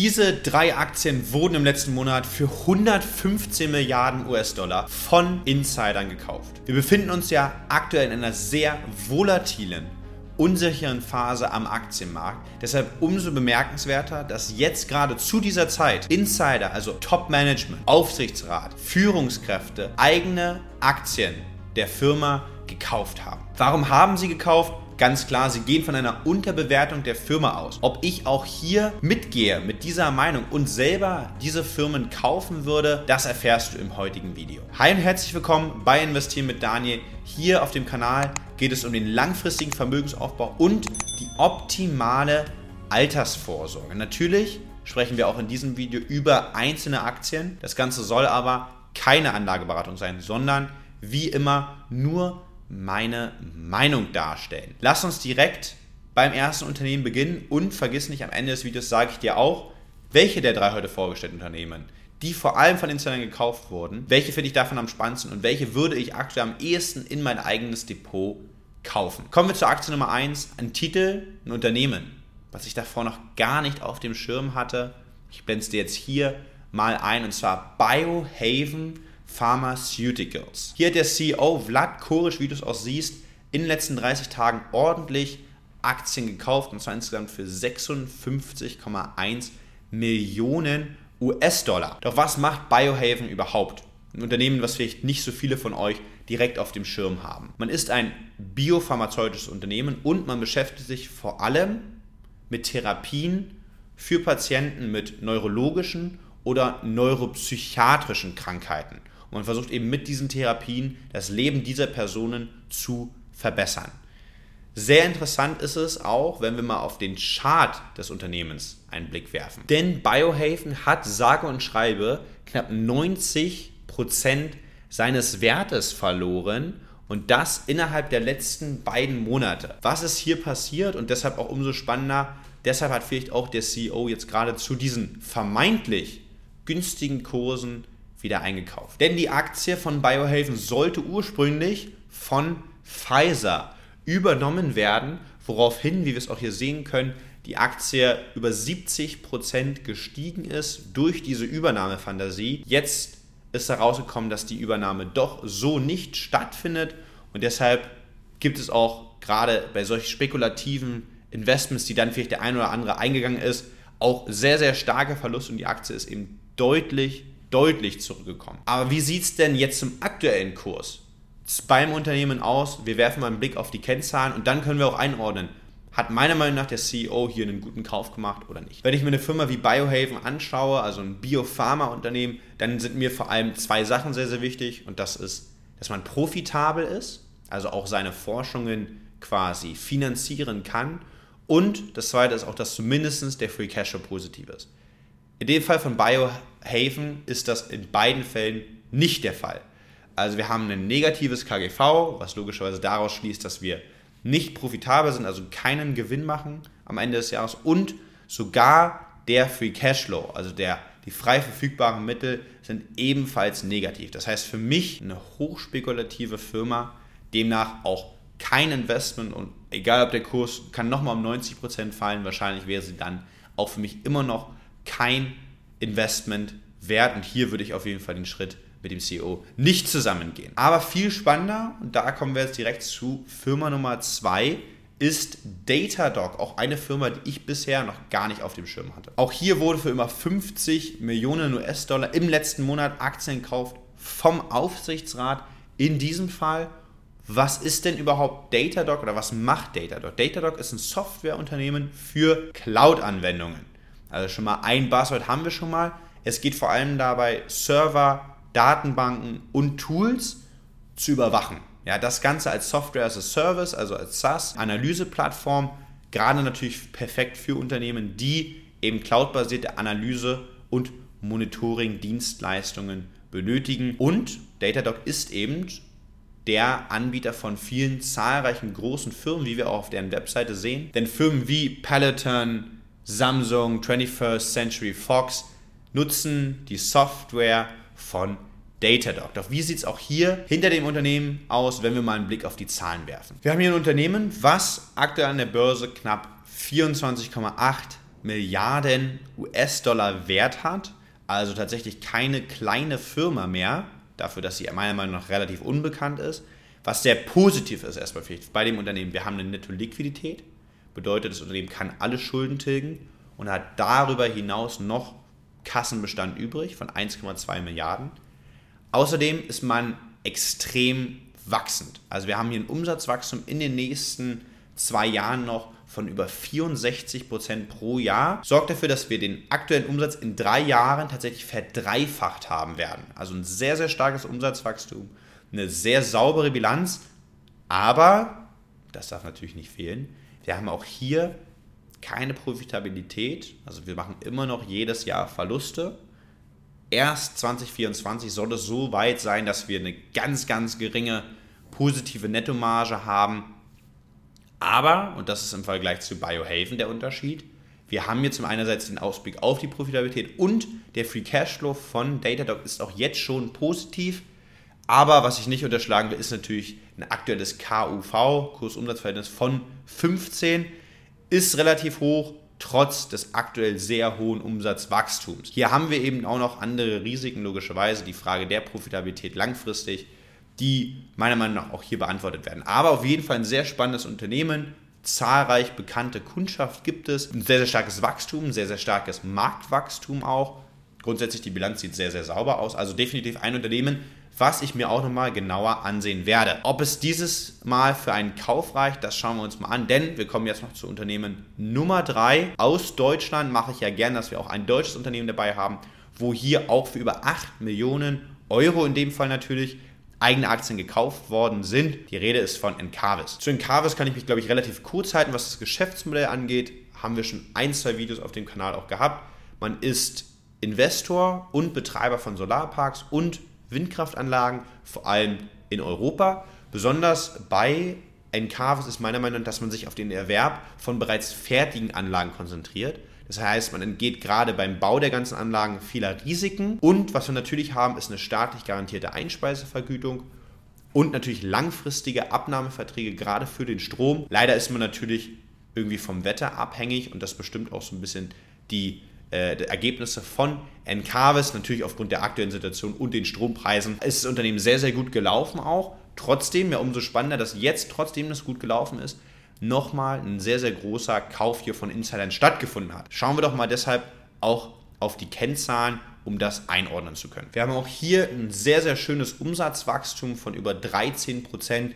Diese drei Aktien wurden im letzten Monat für 115 Milliarden US-Dollar von Insidern gekauft. Wir befinden uns ja aktuell in einer sehr volatilen unsicheren Phase am Aktienmarkt. Deshalb umso bemerkenswerter, dass jetzt gerade zu dieser Zeit Insider, also Top-Management, Aufsichtsrat, Führungskräfte eigene Aktien der Firma gekauft haben. Warum haben sie gekauft? Ganz klar, sie gehen von einer Unterbewertung der Firma aus. Ob ich auch hier mitgehe mit dieser Meinung und selber diese Firmen kaufen würde, das erfährst du im heutigen Video. Hi und herzlich willkommen bei Investieren mit Daniel. Hier auf dem Kanal geht es um den langfristigen Vermögensaufbau und die optimale Altersvorsorge. Natürlich sprechen wir auch in diesem Video über einzelne Aktien. Das Ganze soll aber keine Anlageberatung sein, sondern wie immer nur meine Meinung darstellen. Lass uns direkt beim ersten Unternehmen beginnen und vergiss nicht, am Ende des Videos sage ich dir auch, welche der drei heute vorgestellten Unternehmen, die vor allem von Insidern gekauft wurden, welche finde ich davon am spannendsten und welche würde ich aktuell am ehesten in mein eigenes Depot kaufen. Kommen wir zur Aktie Nummer 1, ein Titel, ein Unternehmen, was ich davor noch gar nicht auf dem Schirm hatte. Ich blende es dir jetzt hier mal ein und zwar Biohaven Pharmaceuticals. Hier hat der CEO Vlad Korisch, wie du es auch siehst, in den letzten 30 Tagen ordentlich Aktien gekauft und zwar insgesamt für 56,1 Millionen US-Dollar. Doch was macht Biohaven überhaupt? Ein Unternehmen, was vielleicht nicht so viele von euch direkt auf dem Schirm haben. Man ist ein biopharmazeutisches Unternehmen und man beschäftigt sich vor allem mit Therapien für Patienten mit neurologischen oder neuropsychiatrischen Krankheiten. Und versucht eben mit diesen Therapien das Leben dieser Personen zu verbessern. Sehr interessant ist es auch, wenn wir mal auf den Chart des Unternehmens einen Blick werfen. Denn Biohaven hat sage und schreibe knapp 90% seines Wertes verloren und das innerhalb der letzten beiden Monate. Was ist hier passiert und deshalb auch umso spannender, deshalb hat vielleicht auch der CEO jetzt gerade zu diesen vermeintlich günstigen Kursen wieder eingekauft. Denn die Aktie von Biohaven sollte ursprünglich von Pfizer übernommen werden, woraufhin, wie wir es auch hier sehen können, die Aktie über 70% gestiegen ist durch diese Übernahmefantasie. Jetzt ist herausgekommen, dass die Übernahme doch so nicht stattfindet und deshalb gibt es auch gerade bei solchen spekulativen Investments, die dann vielleicht der ein oder andere eingegangen ist, auch sehr, sehr starke Verluste und die Aktie ist eben deutlich deutlich zurückgekommen. Aber wie sieht es denn jetzt zum aktuellen Kurs beim Unternehmen aus? Wir werfen mal einen Blick auf die Kennzahlen und dann können wir auch einordnen, hat meiner Meinung nach der CEO hier einen guten Kauf gemacht oder nicht? Wenn ich mir eine Firma wie Biohaven anschaue, also ein Biopharma-Unternehmen, dann sind mir vor allem zwei Sachen sehr, sehr wichtig und das ist, dass man profitabel ist, also auch seine Forschungen quasi finanzieren kann und das zweite ist auch, dass zumindest der Free Cash positiv ist. In dem Fall von Biohaven ist das in beiden Fällen nicht der Fall. Also wir haben ein negatives KGV, was logischerweise daraus schließt, dass wir nicht profitabel sind, also keinen Gewinn machen am Ende des Jahres und sogar der Free Cashflow, also der, die frei verfügbaren Mittel sind ebenfalls negativ. Das heißt für mich eine hochspekulative Firma, demnach auch kein Investment und egal ob der Kurs kann nochmal um 90% fallen, wahrscheinlich wäre sie dann auch für mich immer noch kein Investment wert. Und hier würde ich auf jeden Fall den Schritt mit dem CEO nicht zusammengehen. Aber viel spannender, und da kommen wir jetzt direkt zu Firma Nummer 2, ist Datadog, auch eine Firma, die ich bisher noch gar nicht auf dem Schirm hatte. Auch hier wurde für immer 50 Millionen US-Dollar im letzten Monat Aktien gekauft vom Aufsichtsrat. In diesem Fall, was ist denn überhaupt Datadog oder was macht Datadog? Datadog ist ein Softwareunternehmen für Cloud-Anwendungen. Also schon mal ein Buzzword haben wir schon mal. Es geht vor allem dabei, Server, Datenbanken und Tools zu überwachen. Ja, das Ganze als Software as a Service, also als SaaS, Analyseplattform, gerade natürlich perfekt für Unternehmen, die eben cloudbasierte Analyse und Monitoring-Dienstleistungen benötigen. Und Datadog ist eben der Anbieter von vielen zahlreichen großen Firmen, wie wir auch auf deren Webseite sehen. Denn Firmen wie Peloton, Samsung, 21st Century Fox nutzen die Software von Datadog. Doch wie sieht es auch hier hinter dem Unternehmen aus, wenn wir mal einen Blick auf die Zahlen werfen? Wir haben hier ein Unternehmen, was aktuell an der Börse knapp 24,8 Milliarden US-Dollar Wert hat, also tatsächlich keine kleine Firma mehr, dafür, dass sie meiner Meinung nach relativ unbekannt ist. Was sehr positiv ist erstmal bei dem Unternehmen. Wir haben eine Netto-Liquidität, bedeutet, das Unternehmen kann alle Schulden tilgen und hat darüber hinaus noch Kassenbestand übrig von 1,2 Milliarden. Außerdem ist man extrem wachsend. Also wir haben hier ein Umsatzwachstum in den nächsten zwei Jahren noch von über 64 Prozent pro Jahr. Sorgt dafür, dass wir den aktuellen Umsatz in drei Jahren tatsächlich verdreifacht haben werden. Also ein sehr, sehr starkes Umsatzwachstum, eine sehr saubere Bilanz. Aber, das darf natürlich nicht fehlen, wir haben auch hier keine Profitabilität. Also wir machen immer noch jedes Jahr Verluste. Erst 2024 soll es so weit sein, dass wir eine ganz, ganz geringe positive Nettomarge haben. Aber, und das ist im Vergleich zu Biohaven der Unterschied, wir haben hier zum einerseits den Ausblick auf die Profitabilität und der Free Cashflow von Datadog ist auch jetzt schon positiv. Aber was ich nicht unterschlagen will, ist natürlich ein aktuelles KUV, Kursumsatzverhältnis von 15, ist relativ hoch, trotz des aktuell sehr hohen Umsatzwachstums. Hier haben wir eben auch noch andere Risiken, logischerweise, die Frage der Profitabilität langfristig, die meiner Meinung nach auch hier beantwortet werden. Aber auf jeden Fall ein sehr spannendes Unternehmen, zahlreich bekannte Kundschaft gibt es, ein sehr, sehr starkes Wachstum, sehr, sehr starkes Marktwachstum auch. Grundsätzlich die Bilanz sieht sehr, sehr sauber aus. Also definitiv ein Unternehmen, was ich mir auch nochmal genauer ansehen werde. Ob es dieses Mal für einen Kauf reicht, das schauen wir uns mal an, denn wir kommen jetzt noch zu Unternehmen Nummer 3. Aus Deutschland mache ich ja gerne, dass wir auch ein deutsches Unternehmen dabei haben, wo hier auch für über 8 Millionen Euro in dem Fall natürlich eigene Aktien gekauft worden sind. Die Rede ist von Encarvis. Zu Encarvis kann ich mich, glaube ich, relativ kurz halten, was das Geschäftsmodell angeht. Haben wir schon ein, zwei Videos auf dem Kanal auch gehabt. Man ist Investor und Betreiber von Solarparks und Windkraftanlagen, vor allem in Europa. Besonders bei Encarvis ist meiner Meinung nach, dass man sich auf den Erwerb von bereits fertigen Anlagen konzentriert. Das heißt, man entgeht gerade beim Bau der ganzen Anlagen vieler Risiken. Und was wir natürlich haben, ist eine staatlich garantierte Einspeisevergütung und natürlich langfristige Abnahmeverträge, gerade für den Strom. Leider ist man natürlich irgendwie vom Wetter abhängig und das bestimmt auch so ein bisschen die äh, Ergebnisse von Encarvis, natürlich aufgrund der aktuellen Situation und den Strompreisen, ist das Unternehmen sehr, sehr gut gelaufen auch. Trotzdem, ja umso spannender, dass jetzt, trotzdem das gut gelaufen ist, nochmal ein sehr, sehr großer Kauf hier von Insidern stattgefunden hat. Schauen wir doch mal deshalb auch auf die Kennzahlen, um das einordnen zu können. Wir haben auch hier ein sehr, sehr schönes Umsatzwachstum von über 13 Prozent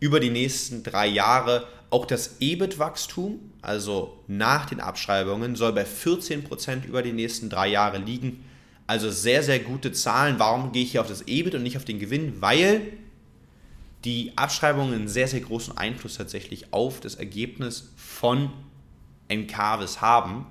über die nächsten drei Jahre. Auch das EBIT-Wachstum, also nach den Abschreibungen, soll bei 14% über die nächsten drei Jahre liegen. Also sehr, sehr gute Zahlen. Warum gehe ich hier auf das EBIT und nicht auf den Gewinn? Weil die Abschreibungen einen sehr, sehr großen Einfluss tatsächlich auf das Ergebnis von Encarvis haben,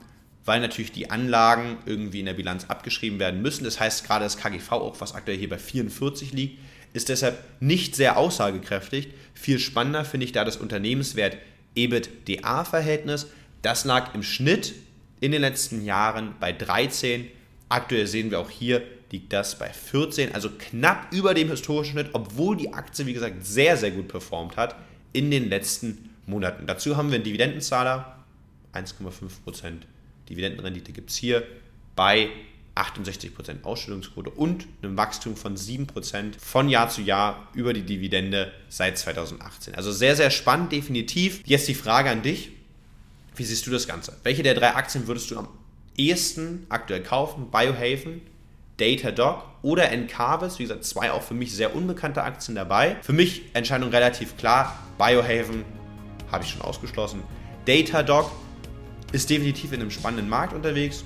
weil natürlich die Anlagen irgendwie in der Bilanz abgeschrieben werden müssen. Das heißt, gerade das KGV, auch was aktuell hier bei 44 liegt, ist deshalb nicht sehr aussagekräftig. Viel spannender finde ich da das Unternehmenswert EBIT-DA-Verhältnis. Das lag im Schnitt in den letzten Jahren bei 13. Aktuell sehen wir auch hier, liegt das bei 14, also knapp über dem historischen Schnitt, obwohl die Aktie, wie gesagt, sehr, sehr gut performt hat in den letzten Monaten. Dazu haben wir einen Dividendenzahler, 1,5% Dividendenrendite gibt es hier bei 68% Ausschüttungsquote und einem Wachstum von 7% von Jahr zu Jahr über die Dividende seit 2018. Also sehr, sehr spannend, definitiv. Jetzt die Frage an dich. Wie siehst du das Ganze? Welche der drei Aktien würdest du am ehesten aktuell kaufen? Biohaven, Datadog oder Encarvis? Wie gesagt, zwei auch für mich sehr unbekannte Aktien dabei. Für mich Entscheidung relativ klar. Biohaven habe ich schon ausgeschlossen. Datadog ist definitiv in einem spannenden Markt unterwegs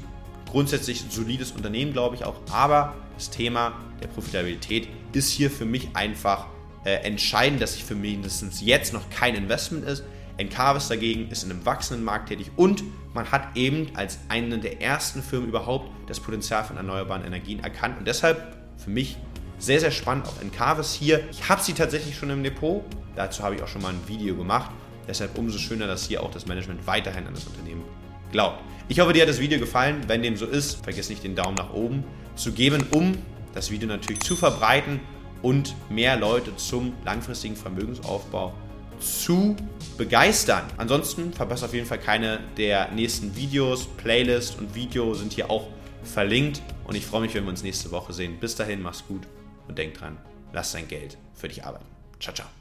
grundsätzlich ein solides Unternehmen, glaube ich auch. Aber das Thema der Profitabilität ist hier für mich einfach äh, entscheidend, dass sich für mindestens jetzt noch kein Investment ist. Encarvis dagegen ist in einem wachsenden Markt tätig und man hat eben als eine der ersten Firmen überhaupt das Potenzial von erneuerbaren Energien erkannt und deshalb für mich sehr, sehr spannend auch Encarvis hier. Ich habe sie tatsächlich schon im Depot, dazu habe ich auch schon mal ein Video gemacht. Deshalb umso schöner, dass hier auch das Management weiterhin an das Unternehmen glaubt. Ich hoffe, dir hat das Video gefallen. Wenn dem so ist, vergiss nicht den Daumen nach oben zu geben, um das Video natürlich zu verbreiten und mehr Leute zum langfristigen Vermögensaufbau zu begeistern. Ansonsten verpasst auf jeden Fall keine der nächsten Videos. Playlist und Video sind hier auch verlinkt. Und ich freue mich, wenn wir uns nächste Woche sehen. Bis dahin, mach's gut und denk dran, lass dein Geld für dich arbeiten. Ciao, ciao.